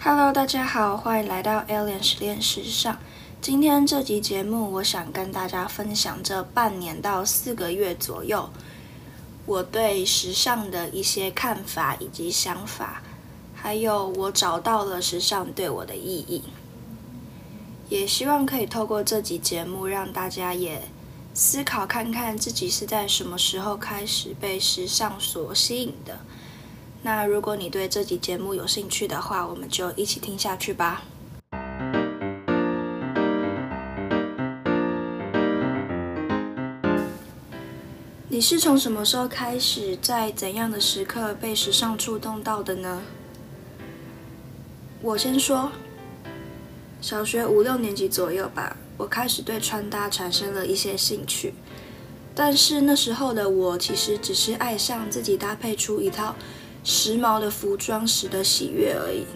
Hello，大家好，欢迎来到 Alien 实验时尚。今天这集节目，我想跟大家分享这半年到四个月左右，我对时尚的一些看法以及想法，还有我找到了时尚对我的意义。也希望可以透过这集节目，让大家也思考看看自己是在什么时候开始被时尚所吸引的。那如果你对这集节目有兴趣的话，我们就一起听下去吧。你是从什么时候开始，在怎样的时刻被时尚触动到的呢？我先说，小学五六年级左右吧，我开始对穿搭产生了一些兴趣。但是那时候的我，其实只是爱上自己搭配出一套时髦的服装时的喜悦而已。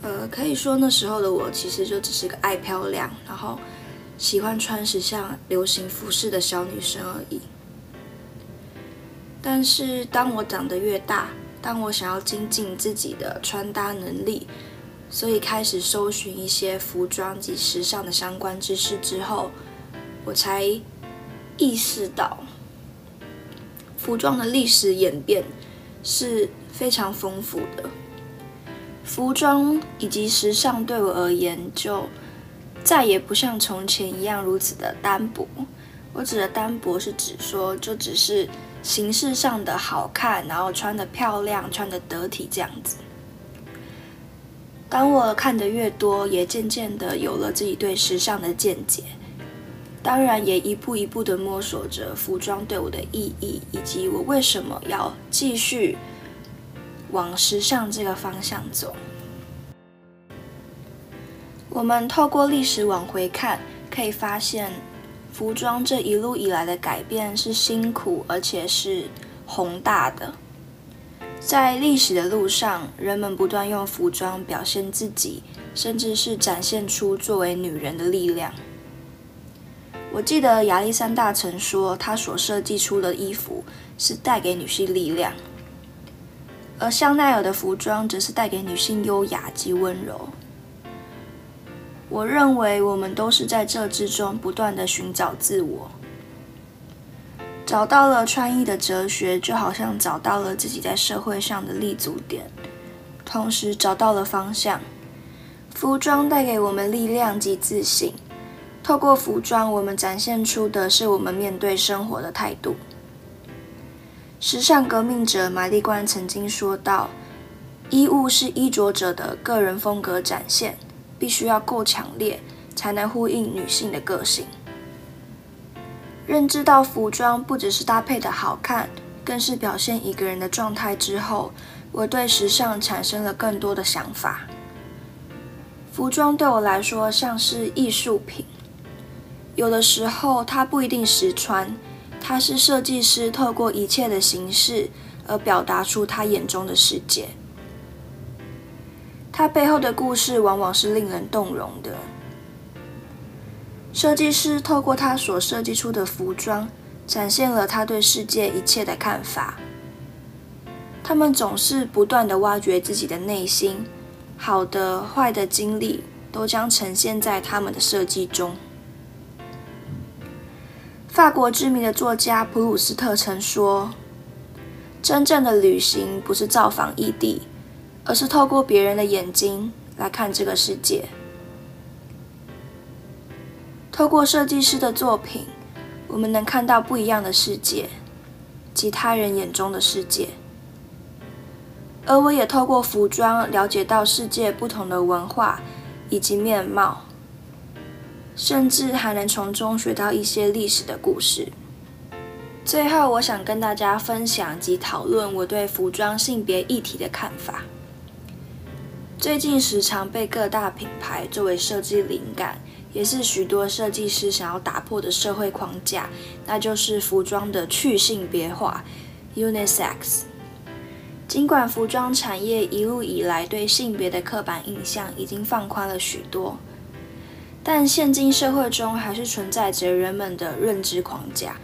呃，可以说那时候的我，其实就只是个爱漂亮，然后。喜欢穿时尚、流行服饰的小女生而已。但是，当我长得越大，当我想要精进自己的穿搭能力，所以开始搜寻一些服装及时尚的相关知识之后，我才意识到，服装的历史演变是非常丰富的。服装以及时尚对我而言，就再也不像从前一样如此的单薄。我指的单薄是指说，就只是形式上的好看，然后穿的漂亮、穿的得体这样子。当我看的越多，也渐渐的有了自己对时尚的见解。当然，也一步一步的摸索着服装对我的意义，以及我为什么要继续往时尚这个方向走。我们透过历史往回看，可以发现，服装这一路以来的改变是辛苦而且是宏大的。在历史的路上，人们不断用服装表现自己，甚至是展现出作为女人的力量。我记得亚历山大曾说，他所设计出的衣服是带给女性力量，而香奈儿的服装则是带给女性优雅及温柔。我认为我们都是在这之中不断的寻找自我，找到了穿衣的哲学，就好像找到了自己在社会上的立足点，同时找到了方向。服装带给我们力量及自信，透过服装，我们展现出的是我们面对生活的态度。时尚革命者玛丽冠曾经说道：“衣物是衣着者的个人风格展现。”必须要够强烈，才能呼应女性的个性。认知到服装不只是搭配的好看，更是表现一个人的状态之后，我对时尚产生了更多的想法。服装对我来说像是艺术品，有的时候它不一定实穿，它是设计师透过一切的形式而表达出他眼中的世界。它背后的故事往往是令人动容的。设计师透过他所设计出的服装，展现了他对世界一切的看法。他们总是不断的挖掘自己的内心，好的、坏的经历都将呈现在他们的设计中。法国知名的作家普鲁斯特曾说：“真正的旅行不是造访异地。”而是透过别人的眼睛来看这个世界。透过设计师的作品，我们能看到不一样的世界，及他人眼中的世界。而我也透过服装了解到世界不同的文化以及面貌，甚至还能从中学到一些历史的故事。最后，我想跟大家分享及讨论我对服装性别议题的看法。最近时常被各大品牌作为设计灵感，也是许多设计师想要打破的社会框架，那就是服装的去性别化 （unisex）。尽管服装产业一路以来对性别的刻板印象已经放宽了许多，但现今社会中还是存在着人们的认知框架，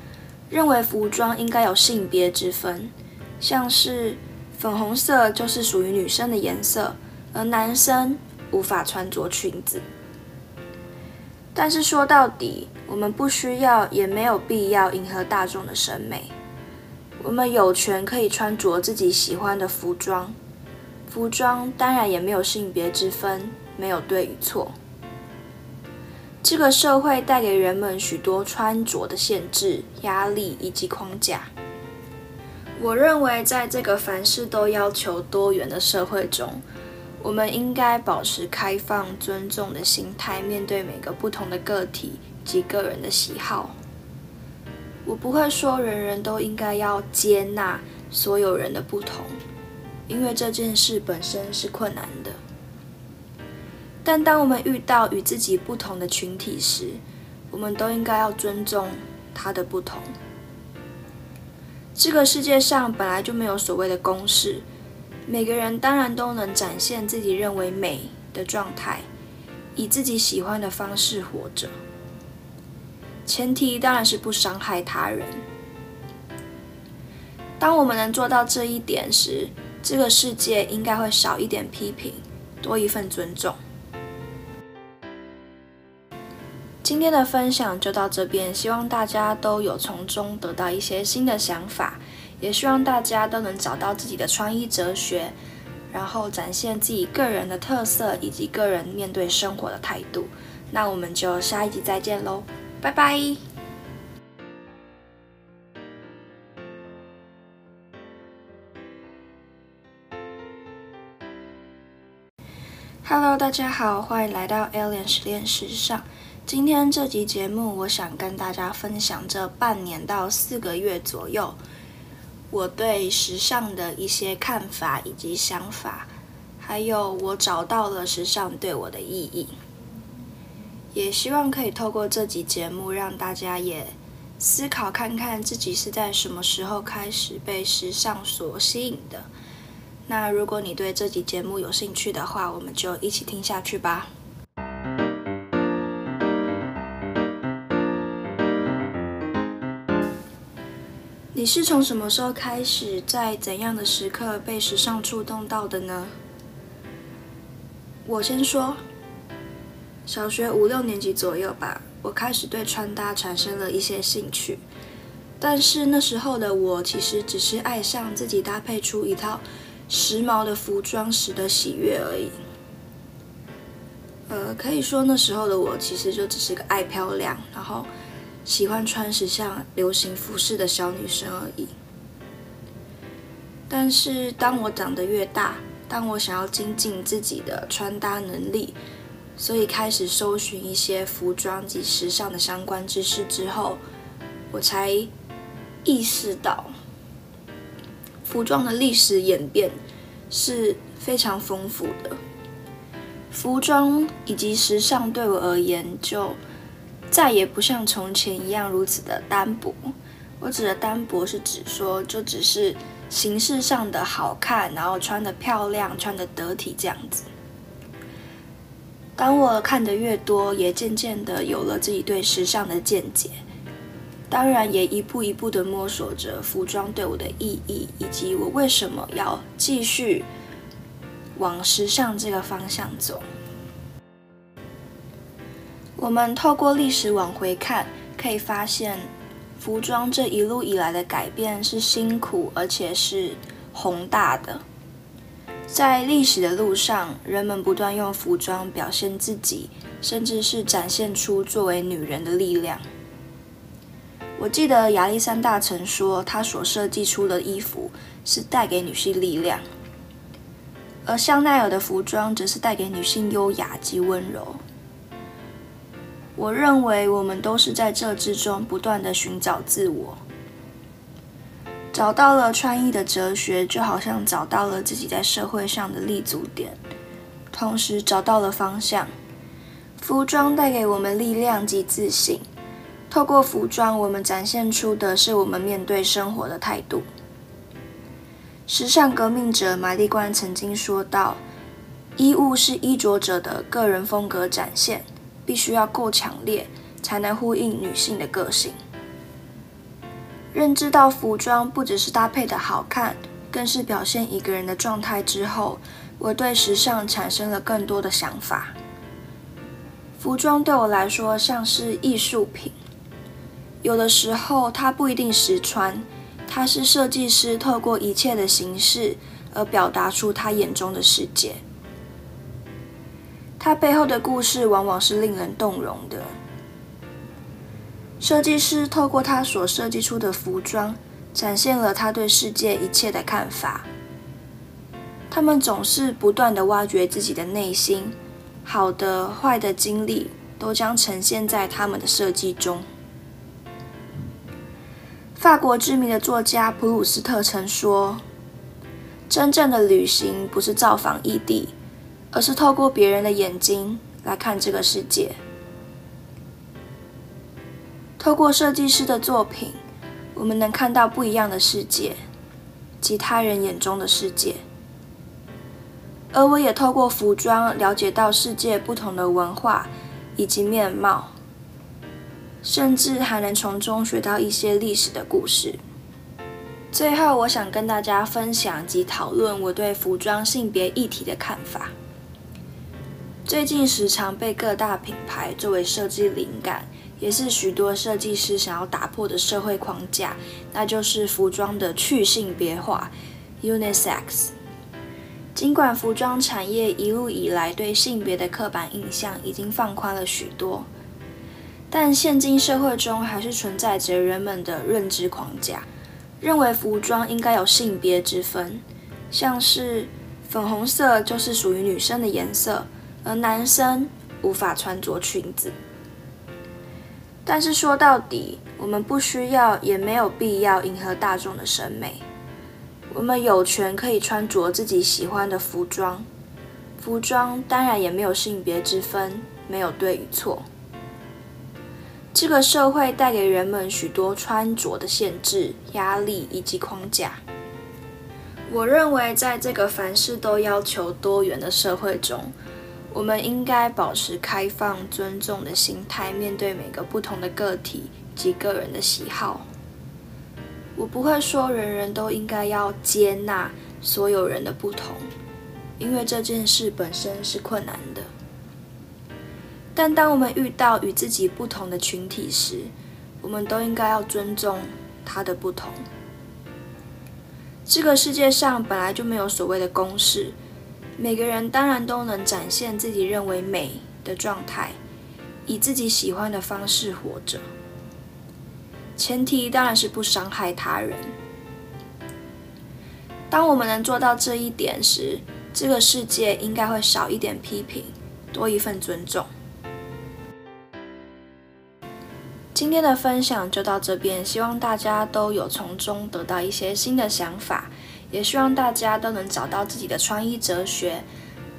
认为服装应该有性别之分，像是。粉红色就是属于女生的颜色，而男生无法穿着裙子。但是说到底，我们不需要，也没有必要迎合大众的审美。我们有权可以穿着自己喜欢的服装，服装当然也没有性别之分，没有对与错。这个社会带给人们许多穿着的限制、压力以及框架。我认为，在这个凡事都要求多元的社会中，我们应该保持开放、尊重的心态，面对每个不同的个体及个人的喜好。我不会说人人都应该要接纳所有人的不同，因为这件事本身是困难的。但当我们遇到与自己不同的群体时，我们都应该要尊重他的不同。这个世界上本来就没有所谓的公式。每个人当然都能展现自己认为美的状态，以自己喜欢的方式活着。前提当然是不伤害他人。当我们能做到这一点时，这个世界应该会少一点批评，多一份尊重。今天的分享就到这边，希望大家都有从中得到一些新的想法。也希望大家都能找到自己的穿衣哲学，然后展现自己个人的特色以及个人面对生活的态度。那我们就下一集再见喽，拜拜！Hello，大家好，欢迎来到 Alien 实验室上。今天这集节目，我想跟大家分享这半年到四个月左右。我对时尚的一些看法以及想法，还有我找到了时尚对我的意义，也希望可以透过这集节目让大家也思考看看自己是在什么时候开始被时尚所吸引的。那如果你对这集节目有兴趣的话，我们就一起听下去吧。你是从什么时候开始，在怎样的时刻被时尚触动到的呢？我先说，小学五六年级左右吧，我开始对穿搭产生了一些兴趣。但是那时候的我，其实只是爱上自己搭配出一套时髦的服装时的喜悦而已。呃，可以说那时候的我，其实就只是个爱漂亮，然后。喜欢穿时尚、流行服饰的小女生而已。但是，当我长得越大，当我想要精进自己的穿搭能力，所以开始搜寻一些服装及时尚的相关知识之后，我才意识到，服装的历史演变是非常丰富的。服装以及时尚对我而言，就再也不像从前一样如此的单薄。我指的单薄是指说，就只是形式上的好看，然后穿的漂亮，穿的得体这样子。当我看的越多，也渐渐的有了自己对时尚的见解。当然，也一步一步的摸索着服装对我的意义，以及我为什么要继续往时尚这个方向走。我们透过历史往回看，可以发现，服装这一路以来的改变是辛苦而且是宏大的。在历史的路上，人们不断用服装表现自己，甚至是展现出作为女人的力量。我记得亚历山大曾说，他所设计出的衣服是带给女性力量，而香奈儿的服装则是带给女性优雅及温柔。我认为我们都是在这之中不断的寻找自我，找到了穿衣的哲学，就好像找到了自己在社会上的立足点，同时找到了方向。服装带给我们力量及自信，透过服装，我们展现出的是我们面对生活的态度。时尚革命者玛丽冠曾经说道：“衣物是衣着者的个人风格展现。”必须要够强烈，才能呼应女性的个性。认知到服装不只是搭配的好看，更是表现一个人的状态之后，我对时尚产生了更多的想法。服装对我来说像是艺术品，有的时候它不一定实穿，它是设计师透过一切的形式而表达出他眼中的世界。它背后的故事往往是令人动容的。设计师透过他所设计出的服装。展现了他对世界一切的看法。他们总是不断的挖掘自己的内心，好的、坏的经历都将呈现在他们的设计中。法国知名的作家普鲁斯特曾说：“真正的旅行不是造访异地，而是透过别人的眼睛来看这个世界。透过设计师的作品。”我们能看到不一样的世界，及他人眼中的世界，而我也透过服装了解到世界不同的文化以及面貌，甚至还能从中学到一些历史的故事。最后，我想跟大家分享及讨论我对服装性别议题的看法。最近时常被各大品牌作为设计灵感。也是许多设计师想要打破的社会框架，那就是服装的去性别化 （unisex）。尽管服装产业一路以来对性别的刻板印象已经放宽了许多，但现今社会中还是存在着人们的认知框架，认为服装应该有性别之分，像是粉红色就是属于女生的颜色，而男生无法穿着裙子。但是说到底，我们不需要，也没有必要迎合大众的审美。我们有权可以穿着自己喜欢的服装，服装当然也没有性别之分，没有对与错。这个社会带给人们许多穿着的限制、压力以及框架。我认为，在这个凡事都要求多元的社会中，我们应该保持开放、尊重的心态，面对每个不同的个体及个人的喜好。我不会说人人都应该要接纳所有人的不同，因为这件事本身是困难的。但当我们遇到与自己不同的群体时，我们都应该要尊重他的不同。这个世界上本来就没有所谓的公式。每个人当然都能展现自己认为美的状态，以自己喜欢的方式活着。前提当然是不伤害他人。当我们能做到这一点时，这个世界应该会少一点批评，多一份尊重。今天的分享就到这边，希望大家都有从中得到一些新的想法。也希望大家都能找到自己的穿衣哲学，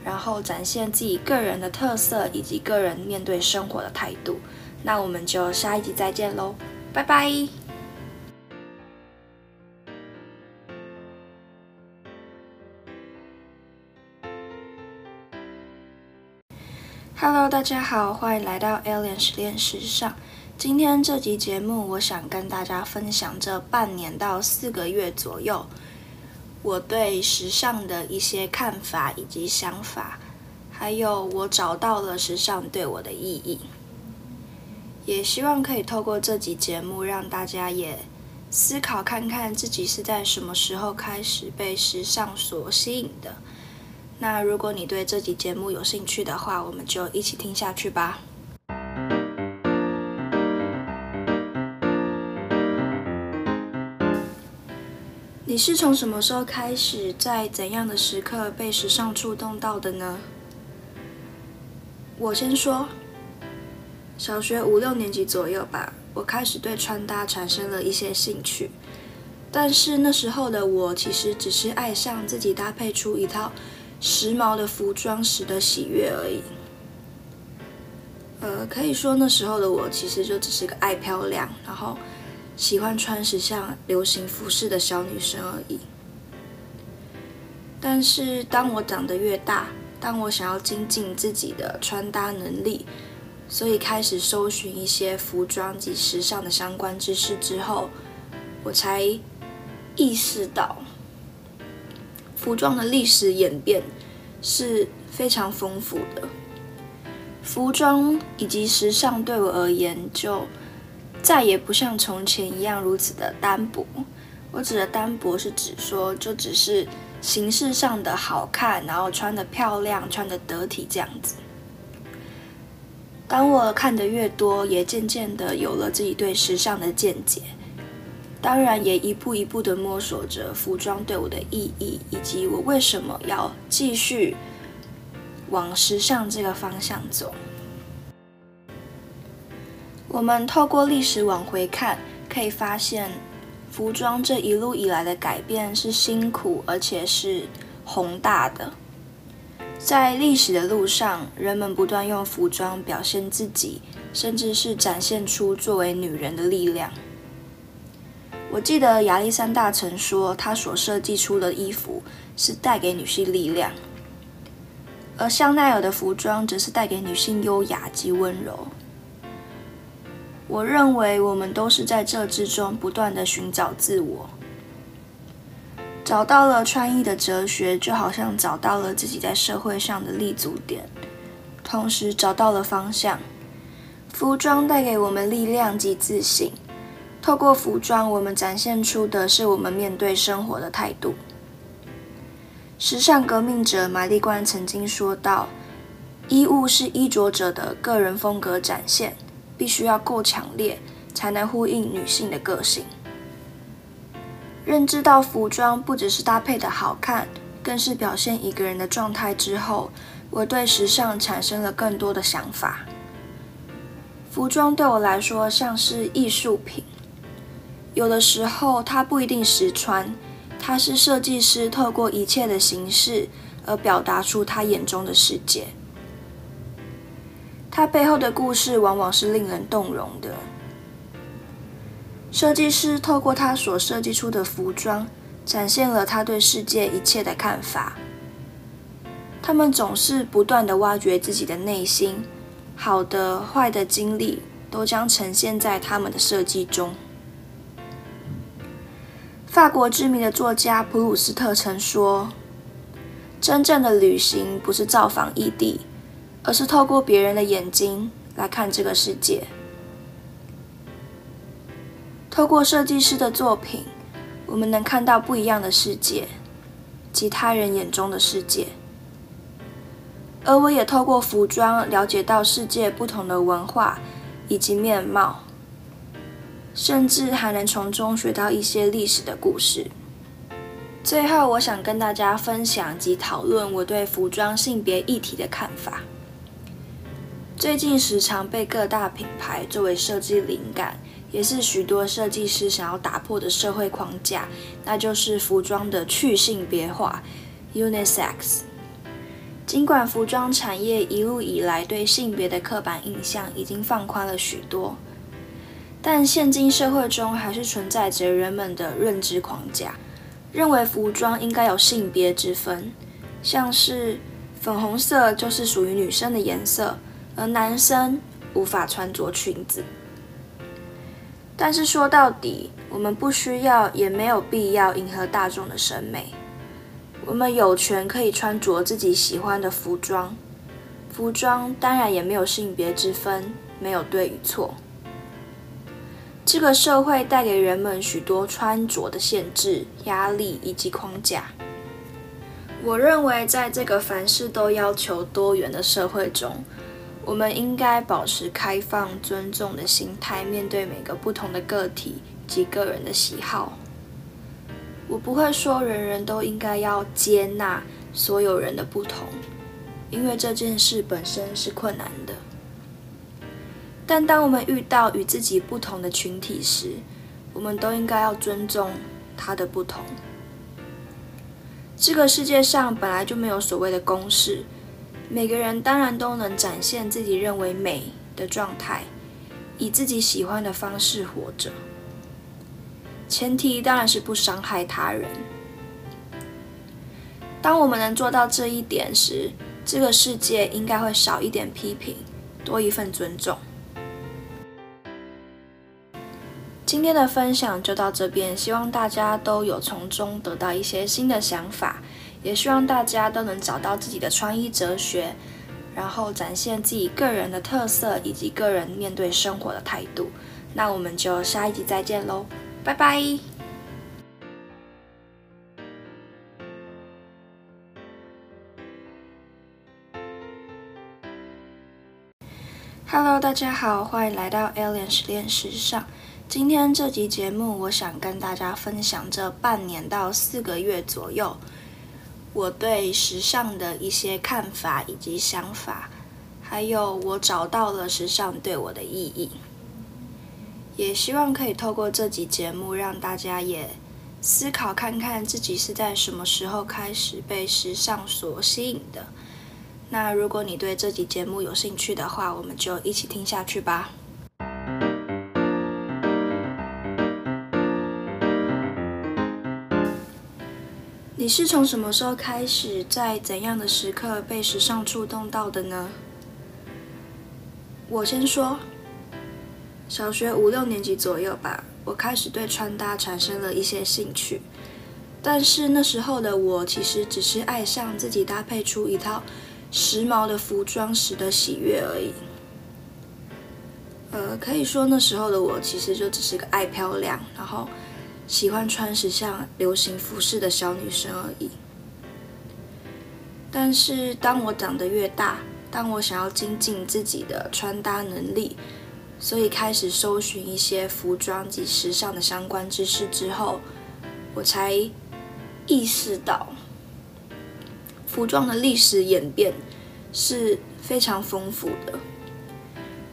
然后展现自己个人的特色以及个人面对生活的态度。那我们就下一集再见喽，拜拜！Hello，大家好，欢迎来到 Alien 实验时尚。今天这集节目，我想跟大家分享这半年到四个月左右。我对时尚的一些看法以及想法，还有我找到了时尚对我的意义，也希望可以透过这集节目让大家也思考看看自己是在什么时候开始被时尚所吸引的。那如果你对这集节目有兴趣的话，我们就一起听下去吧。你是从什么时候开始，在怎样的时刻被时尚触动到的呢？我先说，小学五六年级左右吧，我开始对穿搭产生了一些兴趣。但是那时候的我，其实只是爱上自己搭配出一套时髦的服装时的喜悦而已。呃，可以说那时候的我，其实就只是个爱漂亮，然后。喜欢穿时尚、流行服饰的小女生而已。但是，当我长得越大，当我想要精进自己的穿搭能力，所以开始搜寻一些服装及时尚的相关知识之后，我才意识到，服装的历史演变是非常丰富的。服装以及时尚对我而言，就再也不像从前一样如此的单薄。我指的单薄是指说，就只是形式上的好看，然后穿的漂亮，穿的得体这样子。当我看的越多，也渐渐的有了自己对时尚的见解。当然，也一步一步的摸索着服装对我的意义，以及我为什么要继续往时尚这个方向走。我们透过历史往回看，可以发现，服装这一路以来的改变是辛苦而且是宏大的。在历史的路上，人们不断用服装表现自己，甚至是展现出作为女人的力量。我记得亚历山大曾说，他所设计出的衣服是带给女性力量，而香奈儿的服装则是带给女性优雅及温柔。我认为我们都是在这之中不断的寻找自我，找到了穿衣的哲学，就好像找到了自己在社会上的立足点，同时找到了方向。服装带给我们力量及自信。透过服装，我们展现出的是我们面对生活的态度。时尚革命者玛丽冠曾经说道：“衣物是衣着者的个人风格展现，必须要够强烈，才能呼应女性的个性。”认知到服装不只是搭配的好看，更是表现一个人的状态之后，我对时尚产生了更多的想法。服装对我来说像是艺术品。有的时候，它不一定实穿，它是设计师透过一切的形式而表达出他眼中的世界。它背后的故事往往是令人动容的。设计师透过他所设计出的服装，展现了他对世界一切的看法。他们总是不断的挖掘自己的内心，好的、坏的经历都将呈现在他们的设计中。法国知名的作家普鲁斯特曾说：“真正的旅行不是造访异地，而是透过别人的眼睛来看这个世界。透过设计师的作品，我们能看到不一样的世界，及他人眼中的世界。而我也透过服装了解到世界不同的文化以及面貌。”甚至还能从中学到一些历史的故事。最后，我想跟大家分享及讨论我对服装性别议题的看法。最近时常被各大品牌作为设计灵感，也是许多设计师想要打破的社会框架，那就是服装的去性别化 （unisex）。尽管服装产业一路以来对性别的刻板印象已经放宽了许多。但现今社会中还是存在着人们的认知框架，认为服装应该有性别之分，像是粉红色就是属于女生的颜色，而男生无法穿着裙子。但是说到底，我们不需要也没有必要迎合大众的审美，我们有权可以穿着自己喜欢的服装，服装当然也没有性别之分，没有对与错。这个社会带给人们许多穿着的限制、压力以及框架。我认为，在这个凡事都要求多元的社会中，我们应该保持开放、尊重的心态，面对每个不同的个体及个人的喜好。我不会说人人都应该要接纳所有人的不同，因为这件事本身是困难的。但当我们遇到与自己不同的群体时，我们都应该要尊重他的不同。这个世界上本来就没有所谓的公式，每个人当然都能展现自己认为美的状态，以自己喜欢的方式活着。前提当然是不伤害他人。当我们能做到这一点时，这个世界应该会少一点批评，多一份尊重。今天的分享就到这边，希望大家都有从中得到一些新的想法，也希望大家都能找到自己的穿衣哲学，然后展现自己个人的特色以及个人面对生活的态度。那我们就下一集再见喽，拜拜。Hello，大家好，欢迎来到 Alien 实验时尚。今天这集节目，我想跟大家分享这半年到四个月左右，我对时尚的一些看法以及想法，还有我找到了时尚对我的意义。也希望可以透过这集节目，让大家也思考看看自己是在什么时候开始被时尚所吸引的。那如果你对这集节目有兴趣的话，我们就一起听下去吧。你是从什么时候开始，在怎样的时刻被时尚触动到的呢？我先说，小学五六年级左右吧，我开始对穿搭产生了一些兴趣，但是那时候的我其实只是爱上自己搭配出一套。时髦的服装时的喜悦而已。呃，可以说那时候的我其实就只是个爱漂亮，然后喜欢穿时尚、流行服饰的小女生而已。但是当我长得越大，当我想要精进自己的穿搭能力，所以开始搜寻一些服装及时尚的相关知识之后，我才意识到。服装的历史演变是非常丰富的。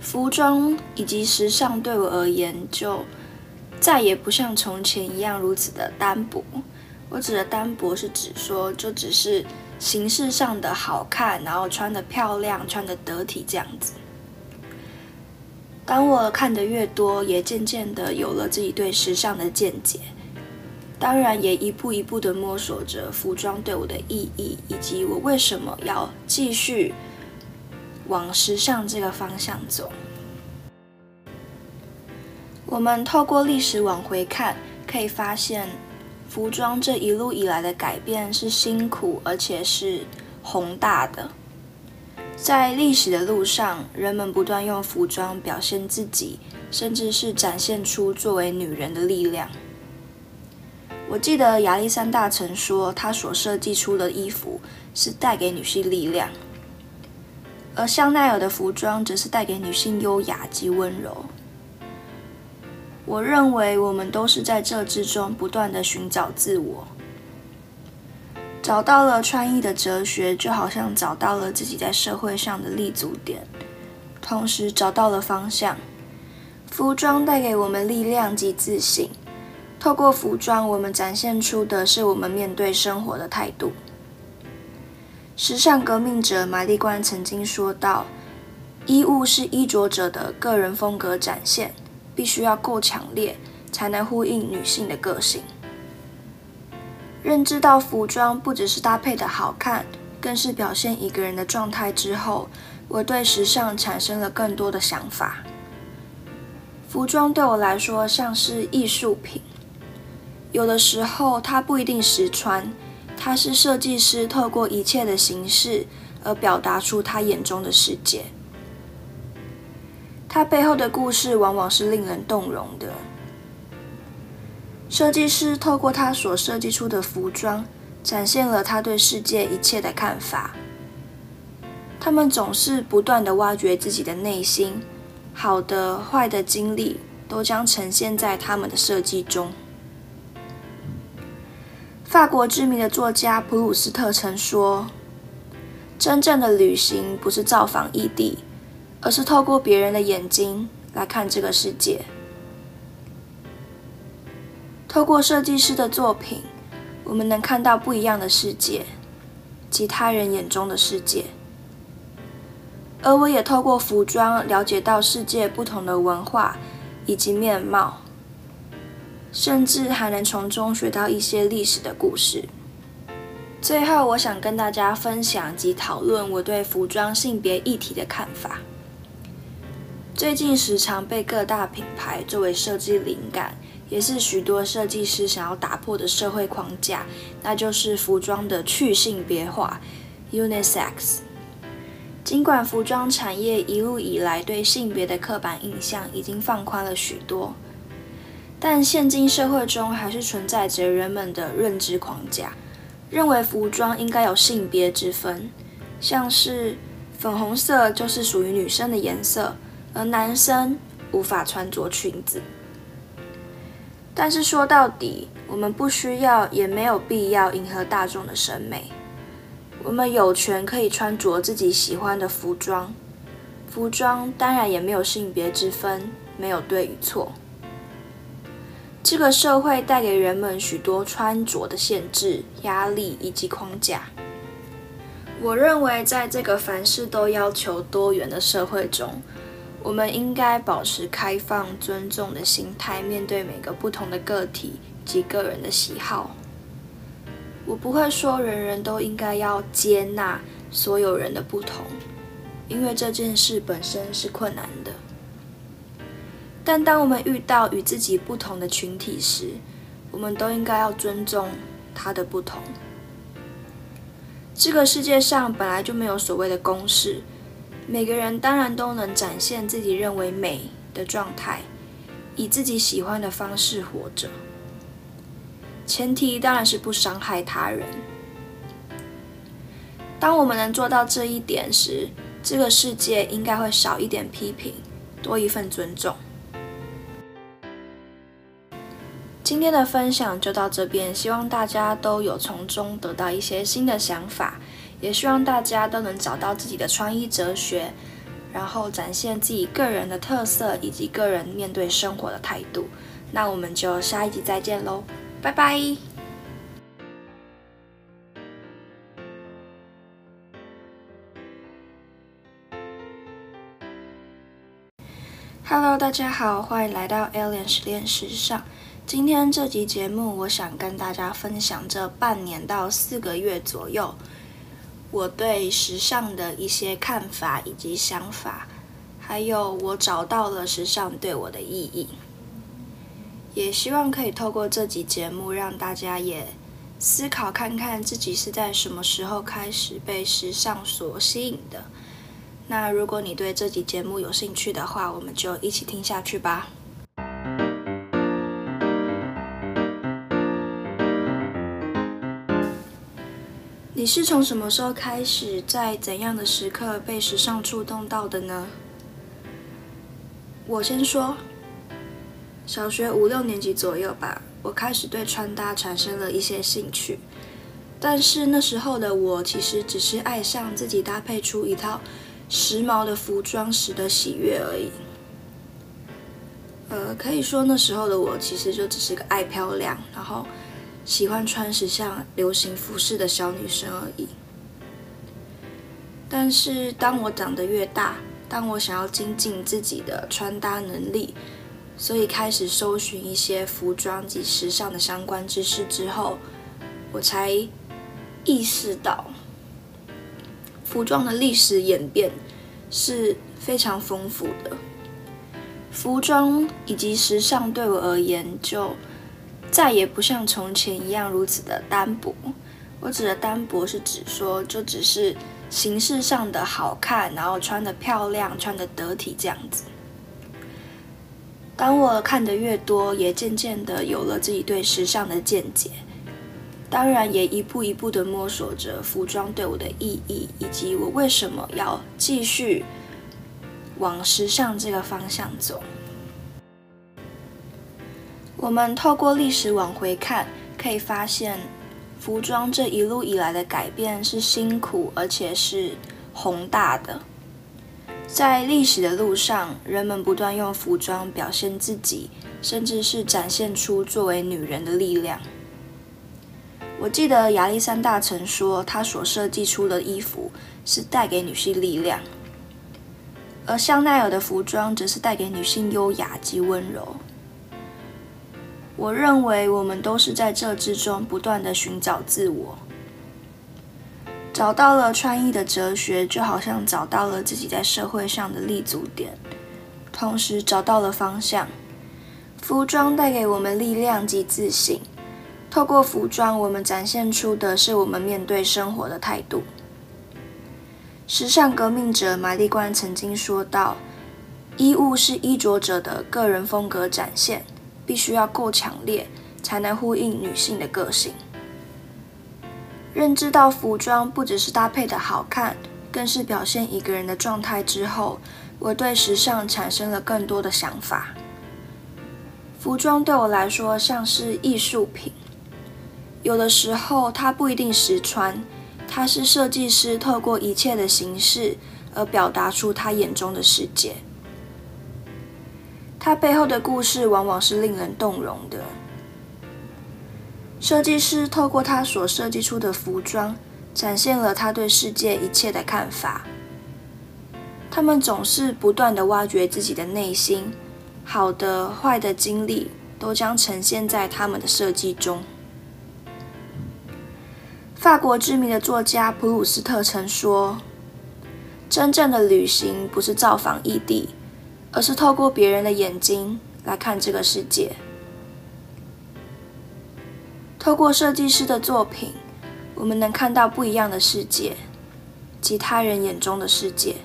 服装以及时尚对我而言，就再也不像从前一样如此的单薄。我指的单薄是指说，就只是形式上的好看，然后穿的漂亮、穿的得体这样子。当我看的越多，也渐渐的有了自己对时尚的见解。当然，也一步一步的摸索着服装对我的意义，以及我为什么要继续往时尚这个方向走。我们透过历史往回看，可以发现，服装这一路以来的改变是辛苦而且是宏大的。在历史的路上，人们不断用服装表现自己，甚至是展现出作为女人的力量。我记得亚历山大曾说，他所设计出的衣服是带给女性力量，而香奈儿的服装则是带给女性优雅及温柔。我认为我们都是在这之中不断的寻找自我，找到了穿衣的哲学，就好像找到了自己在社会上的立足点，同时找到了方向。服装带给我们力量及自信。透过服装，我们展现出的是我们面对生活的态度。时尚革命者玛丽冠曾经说道：“衣物是衣着者的个人风格展现，必须要够强烈，才能呼应女性的个性。”认知到服装不只是搭配的好看，更是表现一个人的状态之后，我对时尚产生了更多的想法。服装对我来说像是艺术品。有的时候，它不一定实穿，它是设计师透过一切的形式而表达出他眼中的世界。它背后的故事往往是令人动容的。设计师透过他所设计出的服装，展现了他对世界一切的看法。他们总是不断的挖掘自己的内心，好的、坏的经历都将呈现在他们的设计中。法国知名的作家普鲁斯特曾说：“真正的旅行不是造访异地，而是透过别人的眼睛来看这个世界。透过设计师的作品，我们能看到不一样的世界，及他人眼中的世界。而我也透过服装了解到世界不同的文化以及面貌。”甚至还能从中学到一些历史的故事。最后，我想跟大家分享及讨论我对服装性别议题的看法。最近时常被各大品牌作为设计灵感也是许多设计师想要打破的社会框架，那就是服装的去性别化 （unisex）。尽管服装产业一路以来对性别的刻板印象已经放宽了许多，但现今社会中还是存在着人们的认知框架，认为服装应该有性别之分，像是粉红色就是属于女生的颜色，而男生无法穿着裙子。但是说到底，我们不需要，也没有必要迎合大众的审美。我们有权可以穿着自己喜欢的服装，服装当然也没有性别之分，没有对与错。这个社会带给人们许多穿着的限制、压力以及框架。我认为，在这个凡事都要求多元的社会中，我们应该保持开放、尊重的心态，面对每个不同的个体及个人的喜好。我不会说人人都应该要接纳所有人的不同，因为这件事本身是困难的。但当我们遇到与自己不同的群体时，我们都应该要尊重他的不同。这个世界上本来就没有所谓的公式。每个人当然都能展现自己认为美的状态，以自己喜欢的方式活着。前提当然是不伤害他人。当我们能做到这一点时，这个世界应该会少一点批评，多一份尊重。今天的分享就到这边，希望大家都有从中得到一些新的想法。也希望大家都能找到自己的穿衣哲学，然后展现自己个人的特色以及个人面对生活的态度。那我们就下一集再见喽，拜拜！Hello，大家好，欢迎来到 Alien 实验时尚。今天这集节目，我想跟大家分享这半年到四个月左右。我对时尚的一些看法以及想法，还有我找到了时尚对我的意义，也希望可以透过这集节目让大家也思考看看自己是在什么时候开始被时尚所吸引的。那如果你对这集节目有兴趣的话，我们就一起听下去吧。你是从什么时候开始，在怎样的时刻被时尚触动到的呢？我先说，小学五六年级左右吧，我开始对穿搭产生了一些兴趣。但是那时候的我，其实只是爱上自己搭配出一套时髦的服装时的喜悦而已。呃，可以说那时候的我，其实就只是个爱漂亮，然后。喜欢穿时尚、流行服饰的小女生而已。但是，当我长得越大，当我想要精进自己的穿搭能力，所以开始搜寻一些服装及时尚的相关知识之后，我才意识到，服装的历史演变是非常丰富的。服装以及时尚对我而言，就再也不像从前一样如此的单薄。我指的单薄是指说，就只是形式上的好看，然后穿的漂亮、穿的得体这样子。当我看的越多，也渐渐的有了自己对时尚的见解。当然，也一步一步的摸索着服装对我的意义，以及我为什么要继续往时尚这个方向走。我们透过历史往回看，可以发现，服装这一路以来的改变是辛苦而且是宏大的。在历史的路上，人们不断用服装表现自己，甚至是展现出作为女人的力量。我记得亚历山大曾说，他所设计出的衣服是带给女性力量，而香奈儿的服装则是带给女性优雅及温柔。我认为我们都是在这之中不断的寻找自我，找到了穿衣的哲学，就好像找到了自己在社会上的立足点，同时找到了方向。服装带给我们力量及自信。透过服装，我们展现出的是我们面对生活的态度。时尚革命者玛丽冠曾经说道：“衣物是衣着者的个人风格展现，必须要够强烈，才能呼应女性的个性。”认知到服装不只是搭配的好看，更是表现一个人的状态之后，我对时尚产生了更多的想法。服装对我来说像是艺术品。有的时候，它不一定实穿，它是设计师透过一切的形式而表达出他眼中的世界。它背后的故事往往是令人动容的。设计师透过他所设计出的服装，展现了他对世界一切的看法。他们总是不断的挖掘自己的内心，好的、坏的经历都将呈现在他们的设计中。法国知名的作家普鲁斯特曾说：“真正的旅行不是造访异地，而是透过别人的眼睛来看这个世界。透过设计师的作品，我们能看到不一样的世界，及他人眼中的世界。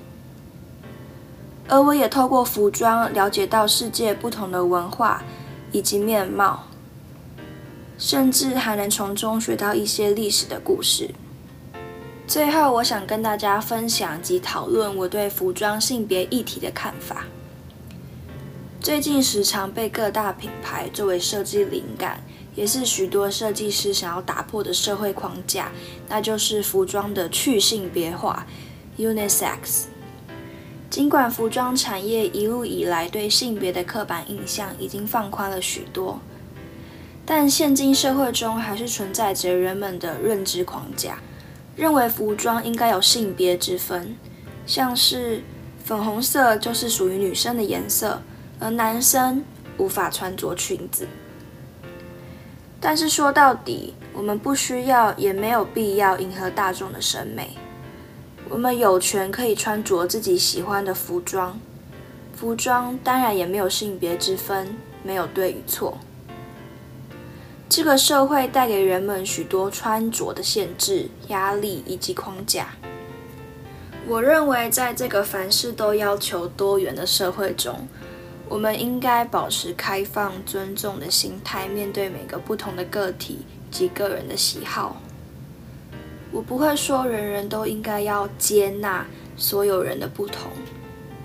而我也透过服装了解到世界不同的文化以及面貌。”甚至还能从中学到一些历史的故事。最后，我想跟大家分享及讨论我对服装性别议题的看法。最近时常被各大品牌作为设计灵感，也是许多设计师想要打破的社会框架，那就是服装的去性别化 （unisex）。尽管服装产业一路以来对性别的刻板印象已经放宽了许多。但现今社会中还是存在着人们的认知框架，认为服装应该有性别之分，像是粉红色就是属于女生的颜色，而男生无法穿着裙子。但是说到底，我们不需要也没有必要迎合大众的审美，我们有权可以穿着自己喜欢的服装，服装当然也没有性别之分，没有对与错。这个社会带给人们许多穿着的限制、压力以及框架。我认为，在这个凡事都要求多元的社会中，我们应该保持开放、尊重的心态，面对每个不同的个体及个人的喜好。我不会说人人都应该要接纳所有人的不同，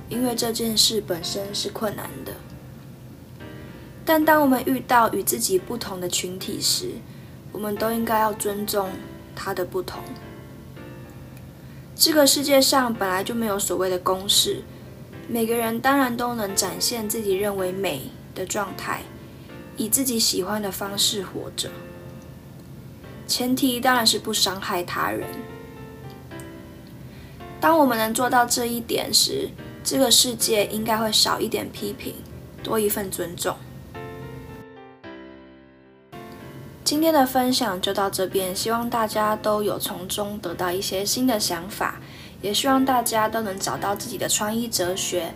因为这件事本身是困难的。但当我们遇到与自己不同的群体时，我们都应该要尊重他的不同。这个世界上本来就没有所谓的公式，每个人当然都能展现自己认为美的状态，以自己喜欢的方式活着。前提当然是不伤害他人。当我们能做到这一点时，这个世界应该会少一点批评，多一份尊重。今天的分享就到这边，希望大家都有从中得到一些新的想法，也希望大家都能找到自己的穿衣哲学，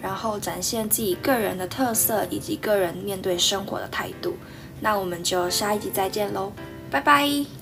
然后展现自己个人的特色以及个人面对生活的态度。那我们就下一集再见喽，拜拜。